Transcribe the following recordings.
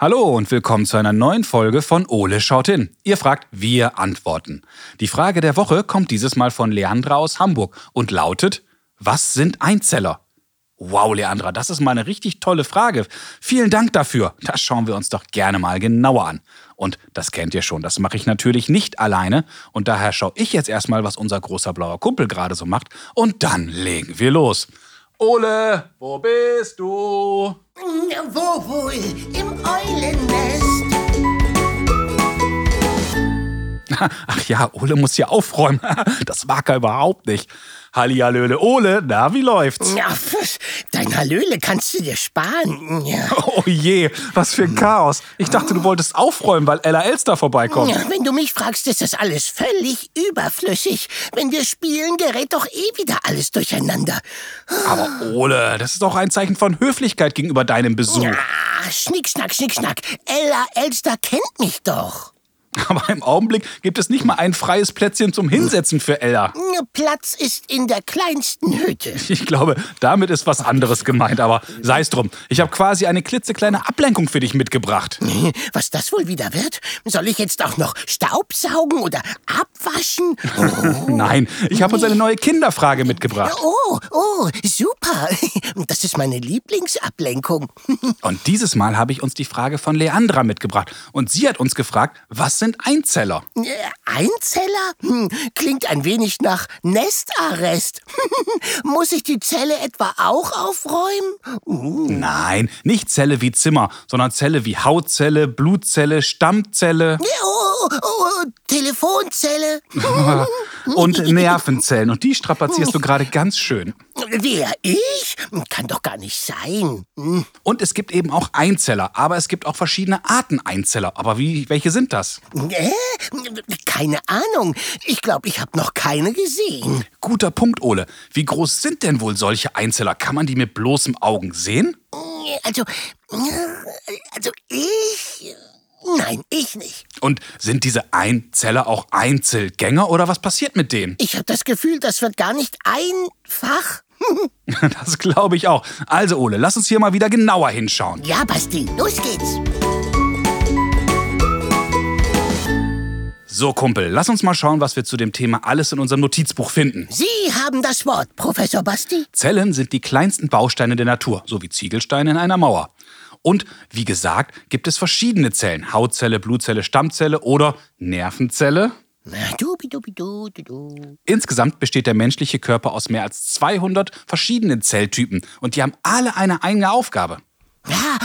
Hallo und willkommen zu einer neuen Folge von Ole schaut hin. Ihr fragt, wir antworten. Die Frage der Woche kommt dieses Mal von Leandra aus Hamburg und lautet, was sind Einzeller? Wow, Leandra, das ist mal eine richtig tolle Frage. Vielen Dank dafür. Das schauen wir uns doch gerne mal genauer an. Und das kennt ihr schon, das mache ich natürlich nicht alleine. Und daher schaue ich jetzt erstmal, was unser großer blauer Kumpel gerade so macht. Und dann legen wir los. Ole, wo bist du? Wo wohl? Im Eulennest. Ach ja, Ole muss hier aufräumen. Das mag er überhaupt nicht. Hallihallöle, Ole, na, wie läuft's? Ja, dein Hallöle kannst du dir sparen. Ja. Oh je, was für ein Chaos. Ich dachte, du wolltest aufräumen, weil Ella Elster vorbeikommt. Ja, wenn du mich fragst, ist das alles völlig überflüssig. Wenn wir spielen, gerät doch eh wieder alles durcheinander. Aber Ole, das ist doch ein Zeichen von Höflichkeit gegenüber deinem Besuch. Ah, schnick, schnack, schnick, schnack. Ella Elster kennt mich doch. Aber im Augenblick gibt es nicht mal ein freies Plätzchen zum Hinsetzen für Ella. Platz ist in der kleinsten Hütte. Ich glaube, damit ist was anderes gemeint, aber sei es drum. Ich habe quasi eine klitzekleine Ablenkung für dich mitgebracht. Was das wohl wieder wird? Soll ich jetzt auch noch Staubsaugen oder abwaschen? Oh. Nein, ich habe uns eine neue Kinderfrage mitgebracht. Oh, oh, super. Das ist meine Lieblingsablenkung. Und dieses Mal habe ich uns die Frage von Leandra mitgebracht. Und sie hat uns gefragt, was sind Einzeller? Äh, Einzeller? Hm, klingt ein wenig nach Nestarrest. Muss ich die Zelle etwa auch aufräumen? Uh. Nein, nicht Zelle wie Zimmer, sondern Zelle wie Hautzelle, Blutzelle, Stammzelle. Oh, oh, oh, Telefonzelle. Und Nervenzellen. Und die strapazierst du gerade ganz schön. Wer? Ich? Kann doch gar nicht sein. Hm. Und es gibt eben auch Einzeller, aber es gibt auch verschiedene Arten Einzeller. Aber wie, welche sind das? Äh? Keine Ahnung. Ich glaube, ich habe noch keine gesehen. Guter Punkt, Ole. Wie groß sind denn wohl solche Einzeller? Kann man die mit bloßem Augen sehen? Also, also ich. Nein, ich nicht. Und sind diese Einzeller auch Einzelgänger oder was passiert mit denen? Ich habe das Gefühl, das wird gar nicht einfach. Das glaube ich auch. Also, Ole, lass uns hier mal wieder genauer hinschauen. Ja, Basti, los geht's. So, Kumpel, lass uns mal schauen, was wir zu dem Thema alles in unserem Notizbuch finden. Sie haben das Wort, Professor Basti. Zellen sind die kleinsten Bausteine der Natur, so wie Ziegelsteine in einer Mauer. Und wie gesagt, gibt es verschiedene Zellen. Hautzelle, Blutzelle, Stammzelle oder Nervenzelle. Insgesamt besteht der menschliche Körper aus mehr als 200 verschiedenen Zelltypen und die haben alle eine eigene Aufgabe.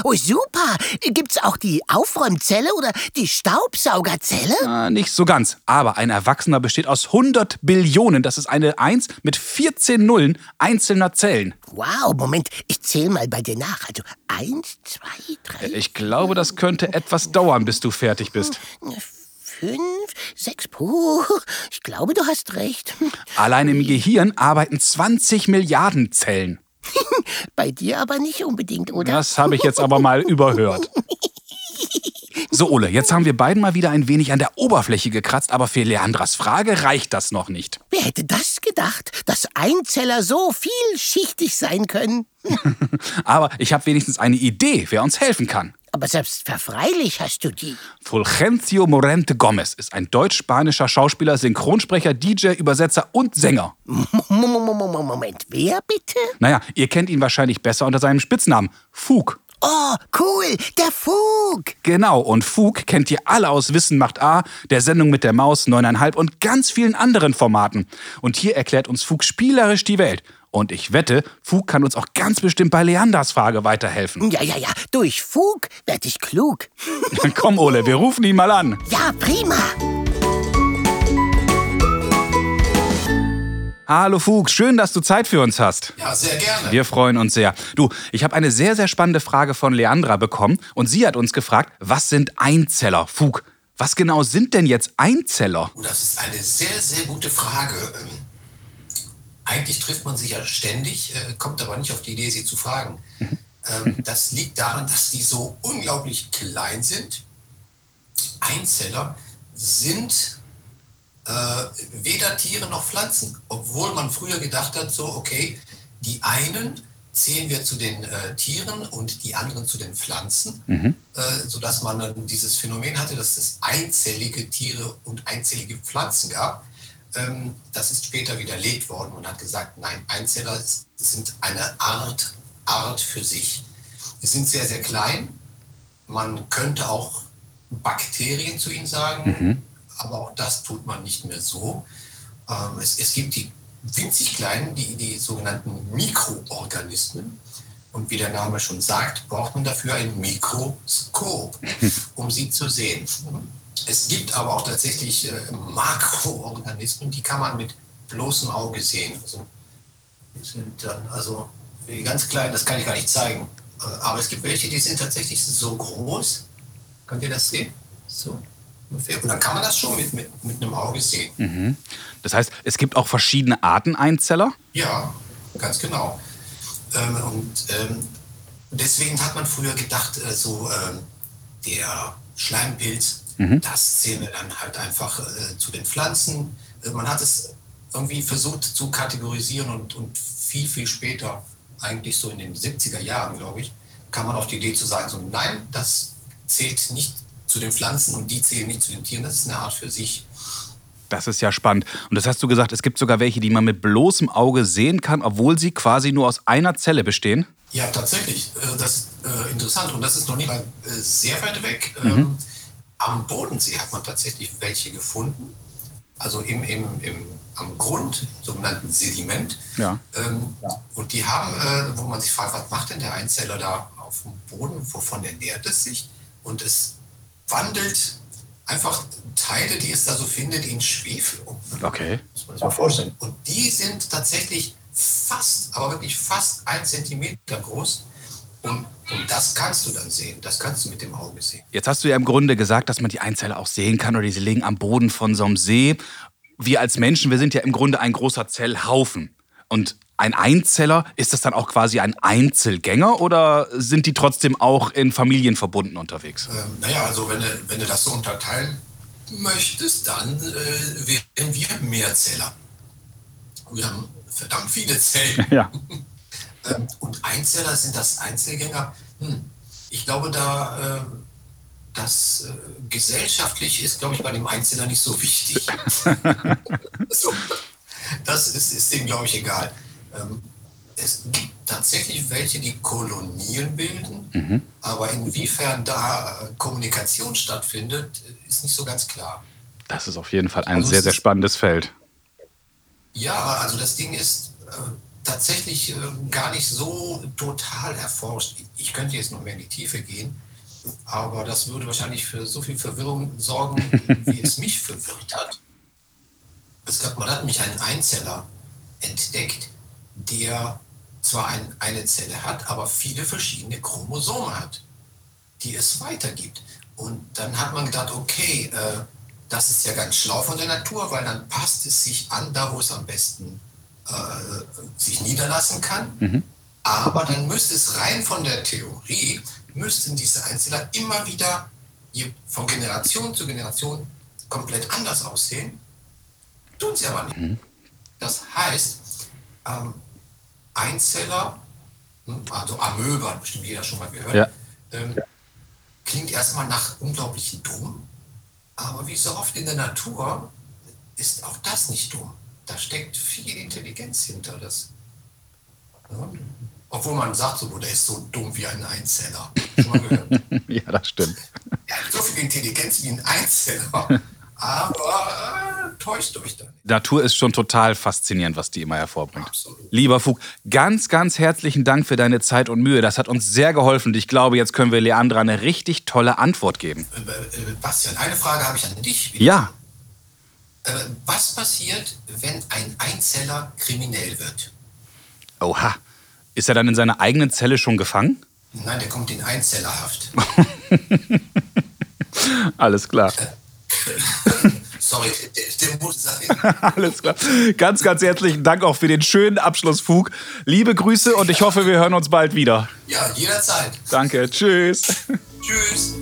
Oh super. Gibt's auch die Aufräumzelle oder die Staubsaugerzelle? Ah, nicht so ganz. Aber ein Erwachsener besteht aus 100 Billionen. Das ist eine 1 mit 14 Nullen einzelner Zellen. Wow, Moment. Ich zähle mal bei dir nach. Also 1, 2, 3. Ich glaube, das könnte etwas dauern, bis du fertig bist. Fünf, sechs, puh, ich glaube, du hast recht. Allein im Gehirn arbeiten 20 Milliarden Zellen. Bei dir aber nicht unbedingt, oder? Das habe ich jetzt aber mal überhört. So, Ole, jetzt haben wir beiden mal wieder ein wenig an der Oberfläche gekratzt, aber für Leandras Frage reicht das noch nicht. Wer hätte das gedacht, dass Einzeller so vielschichtig sein können? aber ich habe wenigstens eine Idee, wer uns helfen kann. Aber selbst verfreilich hast du die. Fulgencio Morente Gomez ist ein deutsch-spanischer Schauspieler, Synchronsprecher, DJ, Übersetzer und Sänger. Moment, wer bitte? Naja, ihr kennt ihn wahrscheinlich besser unter seinem Spitznamen Fug. Oh, cool, der Fug. Genau, und Fug kennt ihr alle aus Wissen macht A, der Sendung mit der Maus, neuneinhalb und ganz vielen anderen Formaten. Und hier erklärt uns Fug spielerisch die Welt. Und ich wette, Fug kann uns auch ganz bestimmt bei Leanders Frage weiterhelfen. Ja, ja, ja. Durch Fug werd ich klug. Komm, Ole, wir rufen ihn mal an. Ja, prima. Hallo Fug, schön, dass du Zeit für uns hast. Ja, sehr gerne. Wir freuen uns sehr. Du, ich habe eine sehr, sehr spannende Frage von Leandra bekommen und sie hat uns gefragt, was sind Einzeller? Fug, was genau sind denn jetzt Einzeller? Oh, das ist eine sehr, sehr gute Frage. Ähm, eigentlich trifft man sich ja ständig, äh, kommt aber nicht auf die Idee, sie zu fragen. Ähm, das liegt daran, dass die so unglaublich klein sind. Einzeller sind äh, weder Tiere noch Pflanzen, obwohl man früher gedacht hat, so, okay, die einen zählen wir zu den äh, Tieren und die anderen zu den Pflanzen, mhm. äh, sodass man dann dieses Phänomen hatte, dass es einzellige Tiere und einzellige Pflanzen gab. Ähm, das ist später widerlegt worden und hat gesagt, nein, Einzeller sind eine Art, Art für sich. Sie sind sehr, sehr klein. Man könnte auch Bakterien zu ihnen sagen, mhm. Aber auch das tut man nicht mehr so. Ähm, es, es gibt die winzig kleinen, die, die sogenannten Mikroorganismen. Und wie der Name schon sagt, braucht man dafür ein Mikroskop, um sie zu sehen. Es gibt aber auch tatsächlich äh, Makroorganismen, die kann man mit bloßem Auge sehen. Also, die sind dann also ganz klein, das kann ich gar nicht zeigen. Äh, aber es gibt welche, die sind tatsächlich so groß. Könnt ihr das sehen? So. Und dann kann man das schon mit, mit, mit einem Auge sehen. Mhm. Das heißt, es gibt auch verschiedene Arten Einzeller? Ja, ganz genau. Ähm, und ähm, deswegen hat man früher gedacht, äh, so äh, der Schleimpilz, mhm. das zählen wir dann halt einfach äh, zu den Pflanzen. Äh, man hat es irgendwie versucht zu kategorisieren und, und viel, viel später, eigentlich so in den 70er Jahren, glaube ich, kam man auf die Idee zu sagen, so nein, das zählt nicht zu den Pflanzen und die zählen nicht zu den Tieren. Das ist eine Art für sich. Das ist ja spannend. Und das hast du gesagt, es gibt sogar welche, die man mit bloßem Auge sehen kann, obwohl sie quasi nur aus einer Zelle bestehen? Ja, tatsächlich. Äh, das ist äh, interessant. Und das ist noch nicht mal äh, sehr weit weg. Mhm. Ähm, am Bodensee hat man tatsächlich welche gefunden. Also im, im, im, am Grund, sogenannten Sediment. Ja. Ähm, ja. Und die haben, wo man sich fragt, was macht denn der Einzeller da auf dem Boden? Wovon ernährt es sich? Und es wandelt einfach Teile, die es da so findet, in Schwefel um. Okay. Muss man sich mal vorstellen. Und die sind tatsächlich fast, aber wirklich fast ein Zentimeter groß. Und, und, das kannst du dann sehen. Das kannst du mit dem Auge sehen. Jetzt hast du ja im Grunde gesagt, dass man die Einzeller auch sehen kann oder die liegen am Boden von so einem See. Wir als Menschen, wir sind ja im Grunde ein großer Zellhaufen. Und ein Einzeller, ist das dann auch quasi ein Einzelgänger oder sind die trotzdem auch in Familien verbunden unterwegs? Ähm, naja, also wenn du, wenn du das so unterteilen möchtest, dann äh, wären wir Mehrzeller. Wir haben verdammt viele Zellen. Ja. ähm, und Einzeller sind das Einzelgänger. Hm. Ich glaube, da äh, das äh, gesellschaftlich ist, glaube ich, bei dem Einzeller nicht so wichtig. so, das ist, ist dem, glaube ich, egal. Ähm, es gibt tatsächlich welche, die Kolonien bilden, mhm. aber inwiefern da äh, Kommunikation stattfindet, ist nicht so ganz klar. Das ist auf jeden Fall ein also sehr, sehr spannendes Feld. Ja, also das Ding ist äh, tatsächlich äh, gar nicht so total erforscht. Ich könnte jetzt noch mehr in die Tiefe gehen, aber das würde wahrscheinlich für so viel Verwirrung sorgen, wie es mich verwirrt hat. Es gab, man hat nämlich einen Einzeller entdeckt, der zwar ein, eine Zelle hat, aber viele verschiedene Chromosome hat, die es weitergibt. Und dann hat man gedacht, okay, äh, das ist ja ganz schlau von der Natur, weil dann passt es sich an, da wo es am besten äh, sich niederlassen kann. Mhm. Aber dann müsste es rein von der Theorie, müssten diese Einzeller immer wieder von Generation zu Generation komplett anders aussehen. Tun sie aber nicht. Mhm. Das heißt, ähm, Einzeller, hm, also Amöbe, hat bestimmt jeder schon mal gehört, ja. ähm, klingt erstmal nach unglaublich dumm, aber wie so oft in der Natur ist auch das nicht dumm. Da steckt viel Intelligenz hinter das. Ja, obwohl man sagt, so, der ist so dumm wie ein Einzeller. Schon mal gehört? ja, das stimmt. Er hat so viel Intelligenz wie ein Einzeller. Aber äh, täuscht euch da nicht. Natur ist schon total faszinierend, was die immer hervorbringt. Absolut. Lieber Fug, ganz, ganz herzlichen Dank für deine Zeit und Mühe. Das hat uns sehr geholfen. Ich glaube, jetzt können wir Leandra eine richtig tolle Antwort geben. Äh, äh, Bastian, eine Frage habe ich an dich. Wieder. Ja. Äh, was passiert, wenn ein Einzeller kriminell wird? Oha. Ist er dann in seiner eigenen Zelle schon gefangen? Nein, der kommt in Einzellerhaft. Alles klar. Sorry, der, der muss sein. Alles klar. Ganz, ganz herzlichen Dank auch für den schönen Abschlussfug. Liebe Grüße und ich hoffe, wir hören uns bald wieder. Ja, jederzeit. Danke. Tschüss. Tschüss.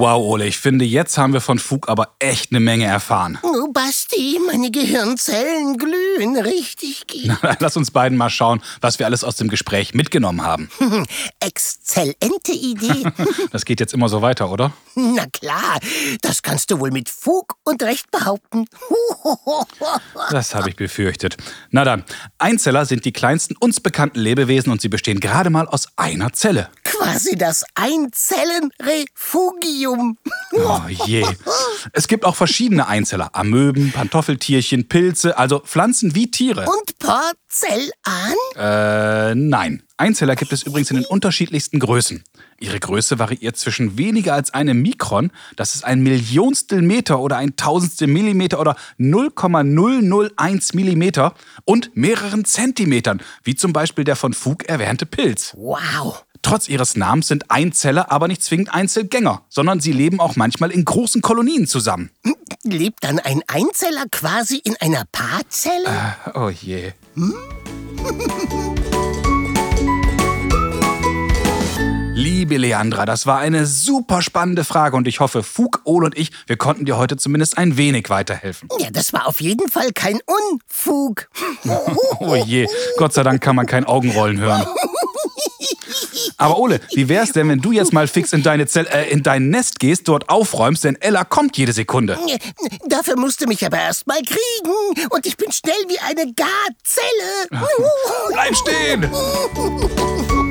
Wow, Ole, ich finde, jetzt haben wir von Fug aber echt eine Menge erfahren. Oh, Basti meine Gehirnzellen glühen richtig. Na, lass uns beiden mal schauen, was wir alles aus dem Gespräch mitgenommen haben. Exzellente Idee. Das geht jetzt immer so weiter, oder? Na klar, das kannst du wohl mit Fug und Recht behaupten. Das habe ich befürchtet. Na dann, Einzeller sind die kleinsten uns bekannten Lebewesen und sie bestehen gerade mal aus einer Zelle. Quasi das Einzellenrefugium. Oh je. Es gibt auch verschiedene Einzeller. Amöben, Pantoffeltierchen, Pilze, also Pflanzen wie Tiere. Und Porzellan? Äh, nein. Einzeller gibt es übrigens in den unterschiedlichsten Größen. Ihre Größe variiert zwischen weniger als einem Mikron, das ist ein Millionstel Meter oder ein Tausendstel Millimeter oder 0,001 Millimeter und mehreren Zentimetern, wie zum Beispiel der von Fug erwähnte Pilz. Wow. Trotz ihres Namens sind Einzeller aber nicht zwingend Einzelgänger, sondern sie leben auch manchmal in großen Kolonien zusammen. Lebt dann ein Einzeller quasi in einer Paarzelle? Äh, oh je. Liebe Leandra, das war eine super spannende Frage und ich hoffe, Fug, Ole und ich, wir konnten dir heute zumindest ein wenig weiterhelfen. Ja, das war auf jeden Fall kein Unfug. Oh je, Gott sei Dank kann man kein Augenrollen hören. Aber Ole, wie wär's denn, wenn du jetzt mal fix in, deine Zell, äh, in dein Nest gehst, dort aufräumst, denn Ella kommt jede Sekunde. Dafür musst du mich aber erst mal kriegen. Und ich bin schnell wie eine Garzelle. Bleib stehen!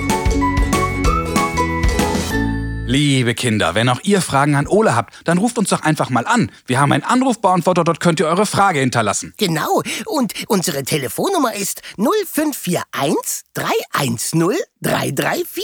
Liebe Kinder, wenn auch ihr Fragen an Ole habt, dann ruft uns doch einfach mal an. Wir haben einen Anrufbeantworter, dort könnt ihr eure Frage hinterlassen. Genau. Und unsere Telefonnummer ist 0541 310 334.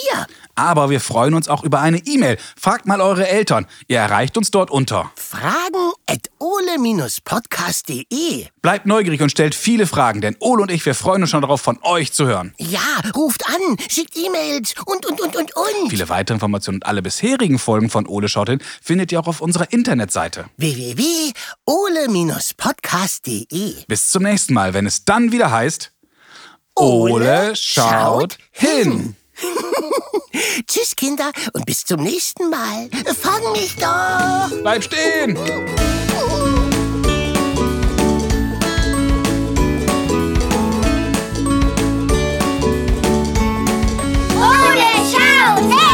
Aber wir freuen uns auch über eine E-Mail. Fragt mal eure Eltern. Ihr erreicht uns dort unter. Fragen at ole-podcast.de. Bleibt neugierig und stellt viele Fragen, denn Ole und ich, wir freuen uns schon darauf, von euch zu hören. Ja, ruft an, schickt E-Mails und, und, und, und, und. Viele weitere Informationen und alle bisherigen Folgen von Ole Schaut hin findet ihr auch auf unserer Internetseite www.ole-podcast.de. Bis zum nächsten Mal, wenn es dann wieder heißt Ole, schaut hin. Tschüss Kinder und bis zum nächsten Mal. Fang mich doch. Bleib stehen. Ole schaut hin.